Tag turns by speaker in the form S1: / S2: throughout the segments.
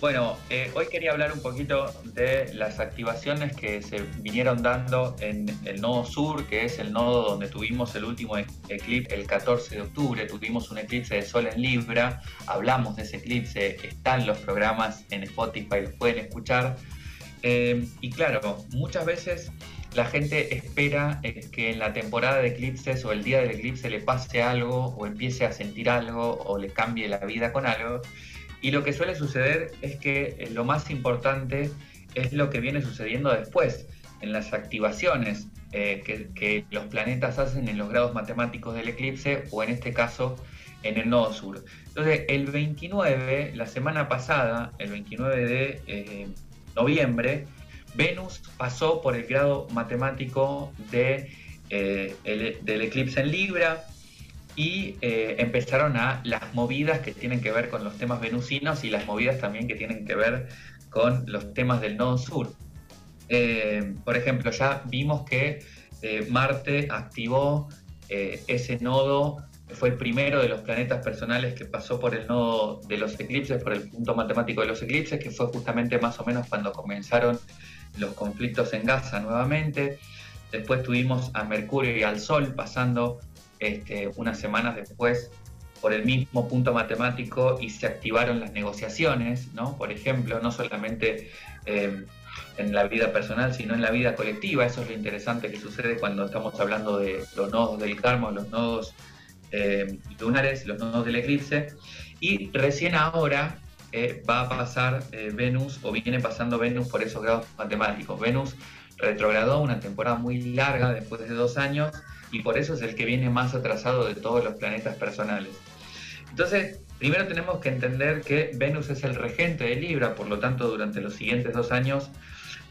S1: Bueno, eh, hoy quería hablar un poquito de las activaciones que se vinieron dando en el nodo sur, que es el nodo donde tuvimos el último e-, eclipse el 14 de octubre. Tuvimos un eclipse de sol en Libra, hablamos de ese eclipse, están los programas en Spotify, los pueden escuchar. Eh, y claro, muchas veces la gente espera eh, que en la temporada de eclipses o el día del eclipse le pase algo o empiece a sentir algo o le cambie la vida con algo. Y lo que suele suceder es que eh, lo más importante es lo que viene sucediendo después, en las activaciones eh, que, los planetas hacen en los grados matemáticos del eclipse o en este caso en el nodo sur. Entonces, el 29, la semana pasada, el 29 de eh, noviembre, Venus pasó por el grado matemático de, del eclipse en Libra, y eh, empezaron a las movidas que tienen que ver con los temas venusinos y las movidas también que tienen que ver con los temas del nodo sur. Eh, por ejemplo, ya vimos que eh, Marte activó ese nodo, fue el primero de los planetas personales que pasó por el nodo de los eclipses, por el punto matemático de los eclipses, que fue justamente más o menos cuando comenzaron los conflictos en Gaza nuevamente. Después tuvimos a Mercurio y al Sol pasando este, unas semanas después por el mismo punto matemático y se activaron las negociaciones, ¿no? Por ejemplo, no solamente eh, en la vida personal, sino en la vida colectiva. Eso es lo interesante que sucede cuando estamos hablando de los nodos del karma, los nodos eh, lunares, los nodos del eclipse. Y recién ahora eh, va a pasar Venus, o viene pasando Venus por esos grados matemáticos. Venus retrogradó una temporada muy larga después de dos años y por eso es el que viene más atrasado de todos los planetas personales. Entonces, primero tenemos que entender que Venus es el regente de Libra, por lo tanto, durante los siguientes dos años,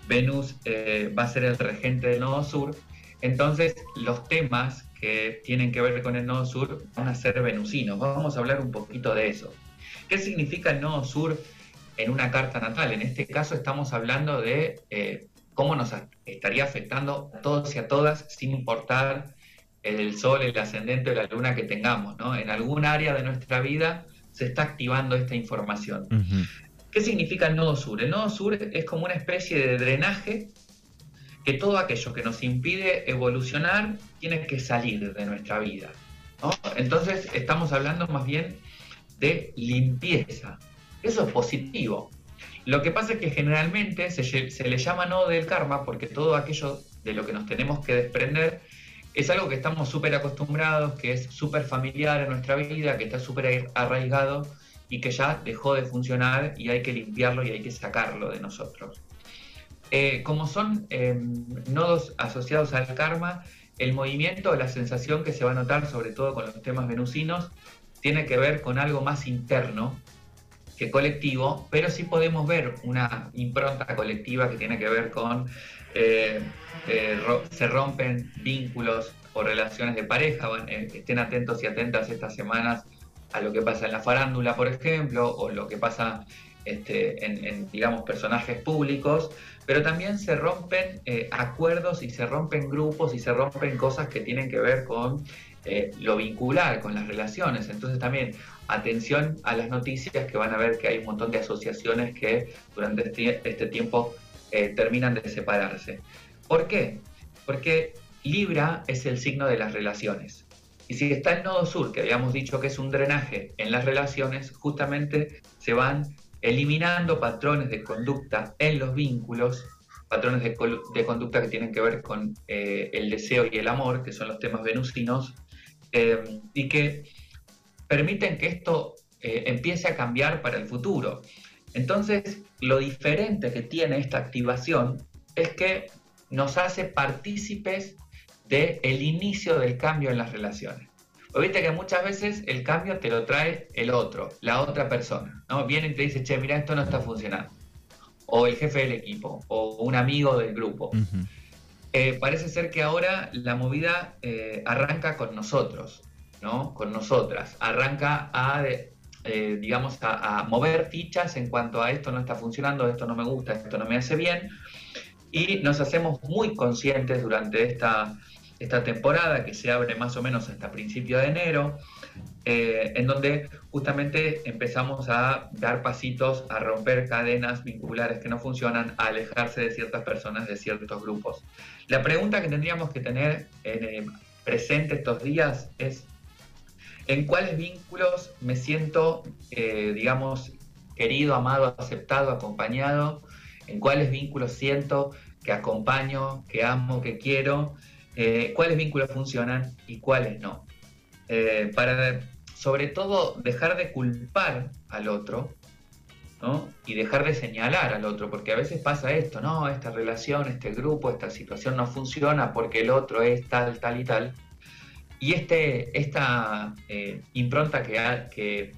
S1: Venus eh, va a ser el regente del nodo sur. Entonces, los temas que tienen que ver con el nodo sur van a ser venusinos. Vamos a hablar un poquito de eso. ¿Qué significa el nodo sur en una carta natal? En este caso estamos hablando de eh, cómo nos estaría afectando a todos y a todas sin importar el sol, el ascendente o la luna que tengamos, ¿no? En algún área de nuestra vida se está activando esta información. ¿Qué significa el nodo sur? El nodo sur es como una especie de drenaje que todo aquello que nos impide evolucionar tiene que salir de nuestra vida. Entonces estamos hablando más bien de limpieza. Eso es positivo. Lo que pasa es que generalmente se, se le llama nodo del karma porque todo aquello de lo que nos tenemos que desprender es algo que estamos súper acostumbrados, que es súper familiar en nuestra vida, que está súper arraigado y que ya dejó de funcionar y hay que limpiarlo y hay que sacarlo de nosotros. Eh, como son em, nodos asociados al karma, el movimiento, la sensación que se va a notar, sobre todo con los temas venusinos, tiene que ver con algo más interno que colectivo, pero sí podemos ver una impronta colectiva que tiene que ver con eh, eh, se rompen vínculos o relaciones de pareja. Eh, estén atentos y atentas estas semanas a lo que pasa en la farándula, por ejemplo, o lo que pasa este, en, digamos, personajes públicos, pero también se rompen acuerdos y se rompen grupos y se rompen cosas que tienen que ver con lo vincular, con las relaciones. Entonces también atención a las noticias que van a ver que hay un montón de asociaciones que durante este, este tiempo eh, terminan de separarse. ¿Por qué? Porque Libra es el signo de las relaciones. Y si está el nodo sur, que habíamos dicho que es un drenaje en las relaciones, justamente se van eliminando patrones de conducta en los vínculos, patrones de, conducta que tienen que ver con eh, el deseo y el amor, que son los temas venusinos, eh, y que permiten que esto empiece a cambiar para el futuro. Entonces, lo diferente que tiene esta activación es que nos hace partícipes del el inicio del cambio en las relaciones. O viste que muchas veces el cambio te lo trae el otro, la otra persona. ¿no? Viene y te dice, che, mira, esto no está funcionando. O el jefe del equipo, o un amigo del grupo. Eh, parece ser que ahora la movida eh, arranca con nosotros, ¿no? Con nosotras. Arranca a eh, digamos, a, mover fichas en cuanto a esto no está funcionando, esto no me gusta, esto no me hace bien. Y nos hacemos muy conscientes durante esta, esta temporada que se abre más o menos hasta principio de enero, eh, en donde justamente empezamos a dar pasitos, a romper cadenas vinculares que no funcionan, a alejarse de ciertas personas, de ciertos grupos. La pregunta que tendríamos que tener eh, presente estos días es en cuáles vínculos me siento, eh, digamos, querido, amado, aceptado, acompañado, en cuáles vínculos siento que acompaño, que amo, que quiero, eh, cuáles vínculos funcionan y cuáles no. Eh, para, sobre todo, dejar de culpar al otro ¿no? y dejar de señalar al otro, porque a veces pasa esto, no, esta relación, este grupo, esta situación no funciona porque el otro es tal, tal y tal. Y este, esta eh, impronta que, que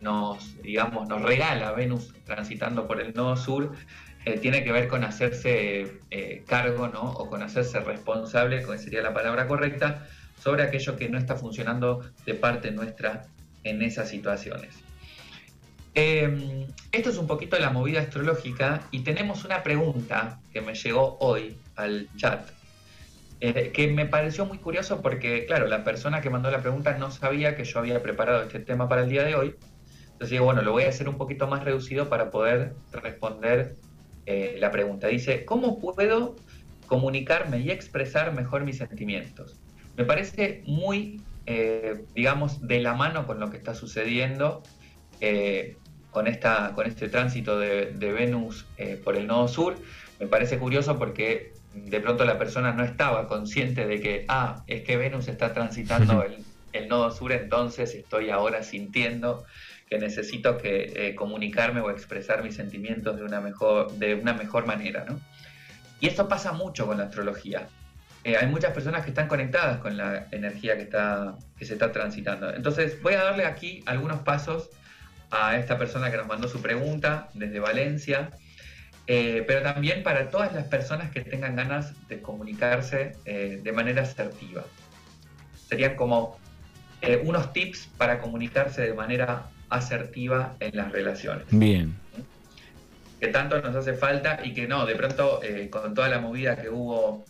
S1: nos, digamos, nos regala Venus transitando por el nodo sur eh, tiene que ver con hacerse eh, cargo, ¿no? O con hacerse responsable, que sería la palabra correcta, sobre aquello que no está funcionando de parte nuestra en esas situaciones. Em, esto es un poquito la movida astrológica y tenemos una pregunta que me llegó hoy al chat, eh, que me pareció muy curioso porque, claro, la persona que mandó la pregunta no sabía que yo había preparado este tema para el día de hoy. Entonces digo, bueno, lo voy a hacer un poquito más reducido para poder responder eh, la pregunta. Dice, ¿cómo puedo comunicarme y expresar mejor mis sentimientos? Me parece muy, eh, digamos, de la mano con lo que está sucediendo con, esta, con este tránsito de, Venus por el nodo sur. Me parece curioso porque de pronto la persona no estaba consciente de que, ah, es que Venus está transitando el, el nodo sur, entonces estoy ahora sintiendo que necesito que eh, comunicarme o expresar mis sentimientos de una mejor, de una mejor manera. ¿no? Y esto pasa mucho con la astrología. Eh, hay muchas personas que están conectadas con la energía que, está, que se está transitando. Entonces voy a darle aquí algunos pasos a esta persona que nos mandó su pregunta desde Valencia, eh, pero también para todas las personas que tengan ganas de comunicarse de manera asertiva. Serían como unos tips para comunicarse de manera asertiva en las relaciones.
S2: Bien.
S1: Que tanto nos hace falta y que no, de pronto eh, con toda la movida que hubo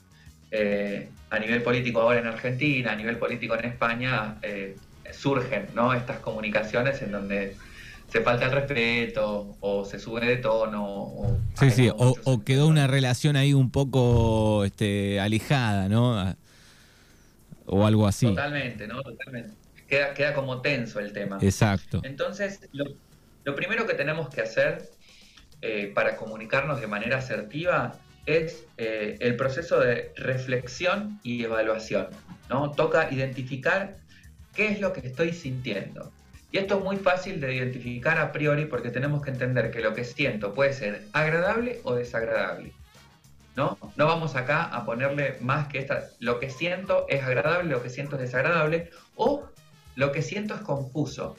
S1: eh, a nivel político ahora en Argentina, a nivel político en España, eh, surgen ¿no? estas comunicaciones en donde se falta el respeto o se sube de tono. O
S2: sí, sí, o, quedó una relación ahí un poco este, alejada, ¿no? O algo así.
S1: Totalmente, ¿no? Totalmente queda, como tenso el tema.
S2: Exacto.
S1: Entonces, lo, primero que tenemos que hacer eh, para comunicarnos de manera asertiva es eh, el proceso de reflexión y evaluación. ¿no? Toca identificar qué es lo que estoy sintiendo. Y esto es muy fácil de identificar a priori porque tenemos que entender que lo que siento puede ser agradable o desagradable. ¿No? no vamos acá a ponerle más que esta, lo que siento es agradable, lo que siento es desagradable, o lo que siento es confuso.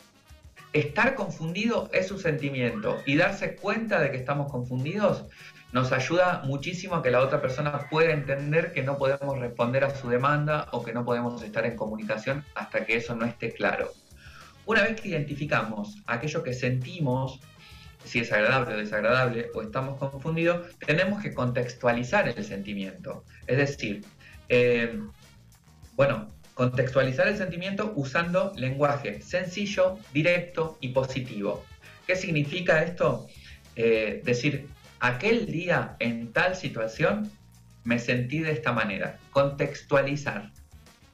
S1: Estar confundido es un sentimiento y darse cuenta de que estamos confundidos nos ayuda muchísimo a que la otra persona pueda entender que no podemos responder a su demanda o que no podemos estar en comunicación hasta que eso no esté claro. Una vez que identificamos aquello que sentimos, si es agradable o desagradable o estamos confundidos, tenemos que contextualizar el sentimiento. Es decir, eh, bueno, Contextualizar el sentimiento usando lenguaje sencillo, directo y positivo. ¿Qué significa esto? Eh, decir, aquel día en tal situación me sentí de esta manera. Contextualizar.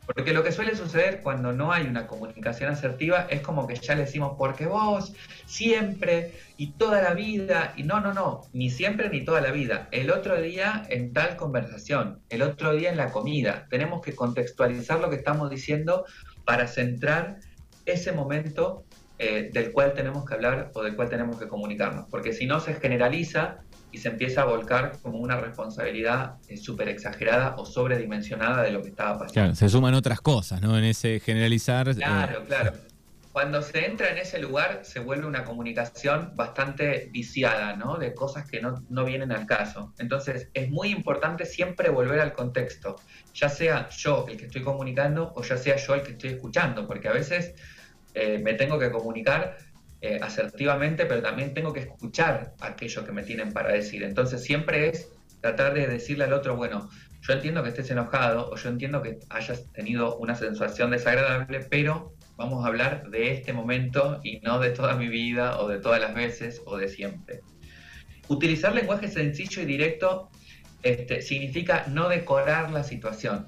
S1: Porque lo que suele suceder cuando no hay una comunicación asertiva es como que ya le decimos, porque vos siempre y toda la vida, y no, no, no, ni siempre ni toda la vida. El otro día en tal conversación, el otro día en la comida. Tenemos que contextualizar lo que estamos diciendo para centrar ese momento eh, del cual tenemos que hablar o del cual tenemos que comunicarnos. Porque si no se generaliza y se empieza a volcar como una responsabilidad eh, súper exagerada o sobredimensionada de lo que estaba pasando.
S2: Claro, se suman otras cosas, ¿no? En ese generalizar.
S1: Eh, claro, claro. Cuando se entra en ese lugar se vuelve una comunicación bastante viciada, ¿no? De cosas que no, no vienen al caso. Entonces es muy importante siempre volver al contexto, ya sea yo el que estoy comunicando o ya sea yo el que estoy escuchando, porque a veces eh, me tengo que comunicar eh, asertivamente, pero también tengo que escuchar aquello que me tienen para decir. Entonces siempre es tratar de decirle al otro, bueno, yo entiendo que estés enojado o yo entiendo que hayas tenido una sensación desagradable, pero vamos a hablar de este momento y no de toda mi vida o de todas las veces o de siempre. Utilizar lenguaje sencillo y directo este, significa no decorar la situación.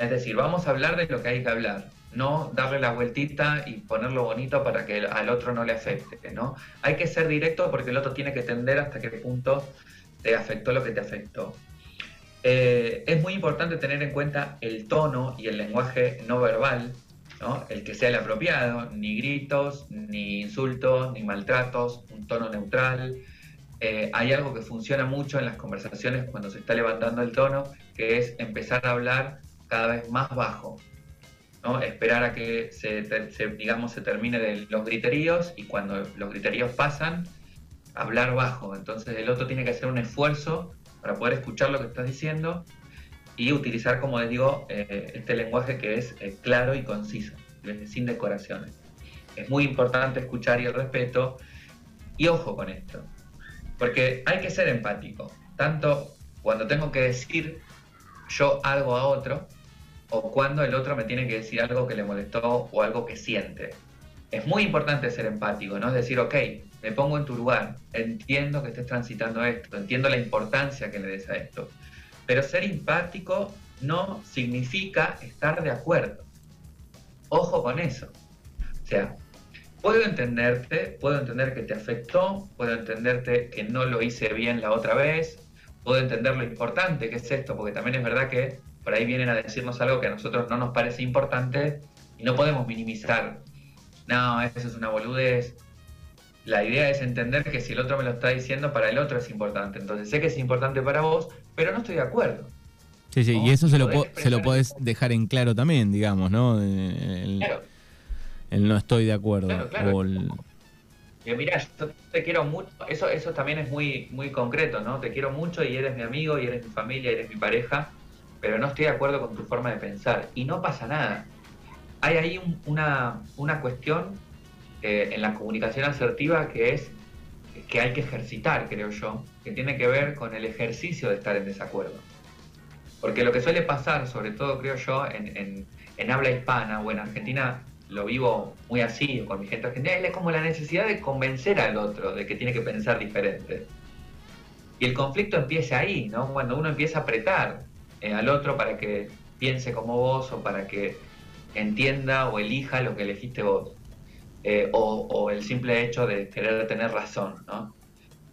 S1: Es decir, vamos a hablar de lo que hay que hablar, no darle la vueltita y ponerlo bonito para que al otro no le afecte, ¿no? Hay que ser directo porque el otro tiene que entender hasta qué punto te afectó lo que te afectó. Eh, es muy importante tener en cuenta el tono y el lenguaje no verbal, ¿no? el que sea el apropiado, ni gritos, ni insultos, ni maltratos, un tono neutral. Eh, hay algo que funciona mucho en las conversaciones cuando se está levantando el tono, que es empezar a hablar cada vez más bajo, esperar a que se, digamos, se termine los griteríos y cuando los griteríos pasan, hablar bajo. Entonces el otro tiene que hacer un esfuerzo para poder escuchar lo que estás diciendo y utilizar, como les digo, eh, este lenguaje que es eh, claro y conciso, sin decoraciones. Es muy importante escuchar y el respeto. Y ojo con esto, porque hay que ser empático, tanto cuando tengo que decir yo algo a otro, o cuando el otro me tiene que decir algo que le molestó o algo que siente. Es muy importante ser empático, ¿no? Es decir, ok, me pongo en tu lugar, entiendo que estés transitando esto, entiendo la importancia que le des a esto. Pero ser empático no significa estar de acuerdo. Ojo con eso. O sea, puedo entenderte, puedo entender que te afectó, puedo entenderte que no lo hice bien la otra vez, puedo entender lo importante que es esto, porque también es verdad que por ahí vienen a decirnos algo que a nosotros no nos parece importante y no podemos minimizar. No, eso es una boludez, la idea es entender que si el otro me lo está diciendo, para el otro es importante. Entonces sé que es importante para vos, pero no estoy de acuerdo.
S2: Sí, sí, y eso se lo, se lo podés dejar en claro también, digamos, ¿no? El, claro. el no estoy de acuerdo. Claro, claro.
S1: Mira, yo te quiero mucho, eso, eso también es muy, muy concreto, ¿no? Te quiero mucho y eres mi amigo y eres mi familia y eres mi pareja, pero no estoy de acuerdo con tu forma de pensar. Y no pasa nada. Hay ahí una, una cuestión eh, en la comunicación asertiva que es que hay que ejercitar, creo yo, que tiene que ver con el ejercicio de estar en desacuerdo. Porque lo que suele pasar, sobre todo creo yo, en, habla hispana o en Argentina, lo vivo muy así, con mi gente argentina, es como la necesidad de convencer al otro de que tiene que pensar diferente. Y el conflicto empieza ahí, ¿no? Cuando uno empieza a apretar eh, al otro para que piense como vos o para que entienda o elija lo que elegiste vos. Eh, o, el simple hecho de querer tener razón, ¿no?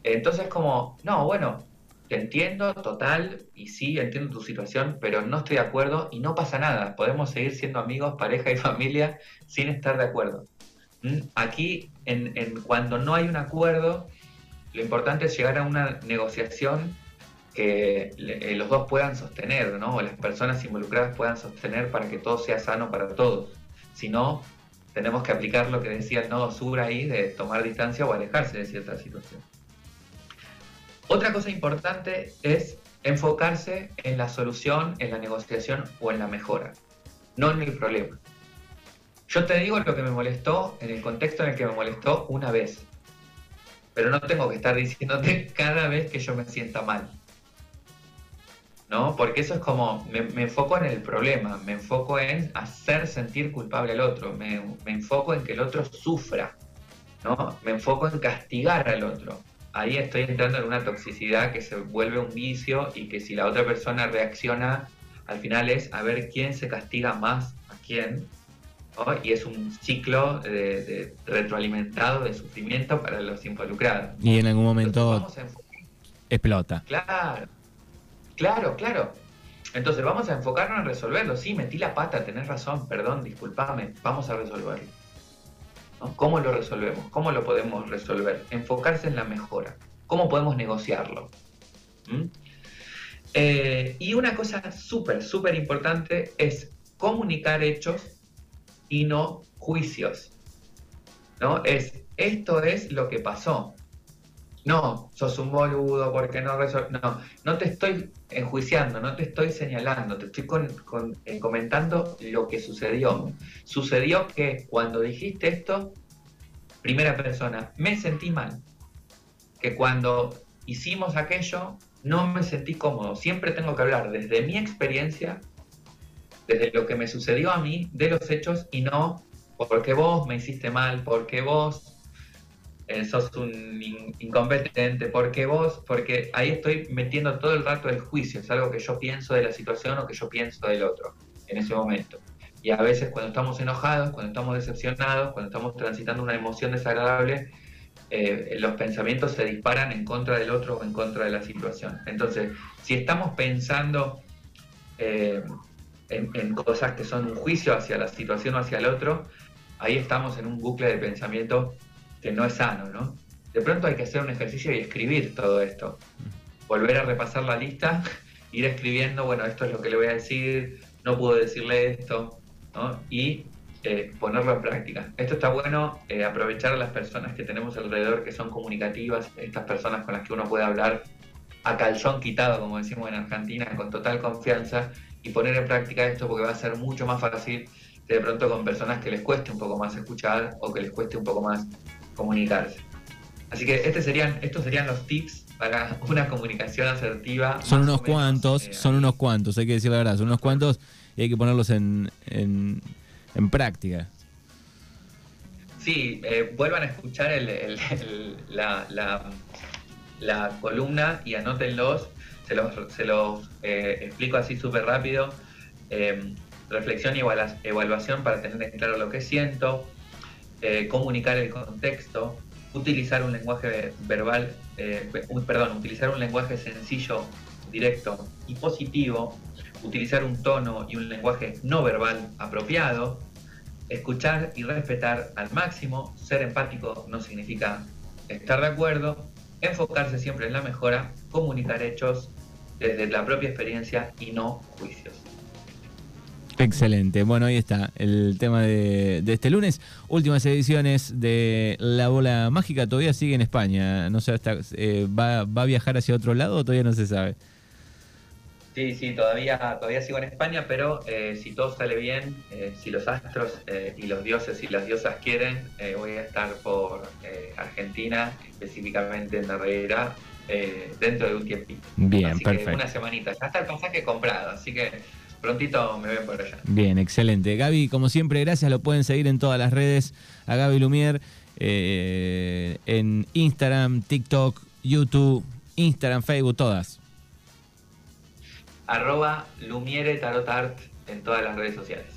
S1: Entonces como, no, bueno, te entiendo total y sí, entiendo tu situación, pero no estoy de acuerdo y no pasa nada, podemos seguir siendo amigos, pareja y familia sin estar de acuerdo. ¿Mm? Aquí, en, cuando no hay un acuerdo, lo importante es llegar a una negociación que eh, los dos puedan sostener, ¿no? O las personas involucradas puedan sostener para que todo sea sano para todos. Si no, tenemos que aplicar lo que decía el nodo sur ahí de tomar distancia o alejarse de cierta situación. Otra cosa importante es enfocarse en la solución, en la negociación o en la mejora, no en el problema. Yo te digo lo que me molestó en el contexto en el que me molestó una vez, pero no tengo que estar diciéndote cada vez que yo me sienta mal. ¿no? Porque eso es como, me, enfoco en el problema, me enfoco en hacer sentir culpable al otro, me, enfoco en que el otro sufra, ¿no? Me enfoco en castigar al otro. Ahí estoy entrando en una toxicidad que se vuelve un vicio y que si la otra persona reacciona, al final es a ver quién se castiga más a quién, y es un ciclo de, retroalimentado de sufrimiento para los involucrados.
S2: Y en algún momento explota.
S1: Claro, Claro, claro. Entonces vamos a enfocarnos en resolverlo. Sí, metí la pata, tenés razón, perdón, disculpame, vamos a resolverlo. ¿Cómo lo resolvemos? ¿Cómo lo podemos resolver? Enfocarse en la mejora. ¿Cómo podemos negociarlo? ¿Mm? Eh, y una cosa súper, súper importante es comunicar hechos y no juicios. ¿no? Es, esto es lo que pasó no, sos un boludo porque no resolvés. No, no te estoy enjuiciando, no te estoy señalando, te estoy eh, comentando lo que sucedió. Sucedió que cuando dijiste esto, primera persona, me sentí mal. Que cuando hicimos aquello, no me sentí cómodo. Siempre tengo que hablar desde mi experiencia, desde lo que me sucedió a mí, de los hechos y no porque vos me hiciste mal, porque vos eh, sos un incompetente, porque vos, porque ahí estoy metiendo todo el rato el juicio, es algo que yo pienso de la situación o que yo pienso del otro en ese momento. Y a veces cuando estamos enojados, cuando estamos decepcionados, cuando estamos transitando una emoción desagradable, eh, los pensamientos se disparan en contra del otro o en contra de la situación. Entonces, si estamos pensando eh, en, en, cosas que son un juicio hacia la situación o hacia el otro, ahí estamos en un bucle de pensamiento que no es sano, ¿no? De pronto hay que hacer un ejercicio y escribir todo esto. Volver a repasar la lista, ir escribiendo, bueno, esto es lo que le voy a decir, no puedo decirle esto, ¿no? Y eh, ponerlo en práctica. Esto está bueno, eh, aprovechar a las personas que tenemos alrededor que son comunicativas, estas personas con las que uno puede hablar a calzón quitado, como decimos en Argentina, con total confianza y poner en práctica esto porque va a ser mucho más fácil de pronto con personas que les cueste un poco más escuchar o que les cueste un poco más comunicarse. Así que este serían, estos serían los tips para una comunicación asertiva.
S2: Son unos cuantos, eh, son unos cuantos, hay que decir la verdad, son unos cuantos y hay que ponerlos en, en, práctica.
S1: Sí, eh, vuelvan a escuchar el, la, la, columna y anótenlos, se los, se los eh, explico así súper rápido. reflexión y evaluación para tener claro lo que siento, eh, comunicar el contexto, utilizar un lenguaje verbal, eh, perdón, utilizar un lenguaje sencillo, directo y positivo, utilizar un tono y un lenguaje no verbal apropiado, escuchar y respetar al máximo, ser empático no significa estar de acuerdo, enfocarse siempre en la mejora, comunicar hechos desde la propia experiencia y no juicios.
S2: Excelente. Bueno, ahí está el tema de, este lunes. Últimas ediciones de La Bola Mágica. Todavía sigue en España. No sé, hasta, eh, va, a viajar hacia otro lado o todavía no se sabe?
S1: Sí, sí, todavía, todavía sigo en España, pero eh, si todo sale bien, eh, si los astros y los dioses y las diosas quieren, voy a estar por Argentina, específicamente en Herrera, dentro de un tiempito.
S2: Bien, así perfecto.
S1: Que una semanita. Ya está el pasaje comprado, así que prontito me ven por allá.
S2: Bien, excelente. Gaby, como siempre, gracias. Lo pueden seguir en todas las redes a Gaby Lumier, eh, en Instagram, TikTok, YouTube, Instagram, Facebook, todas.
S1: Arroba Lumiere Tarot Art en todas las redes sociales.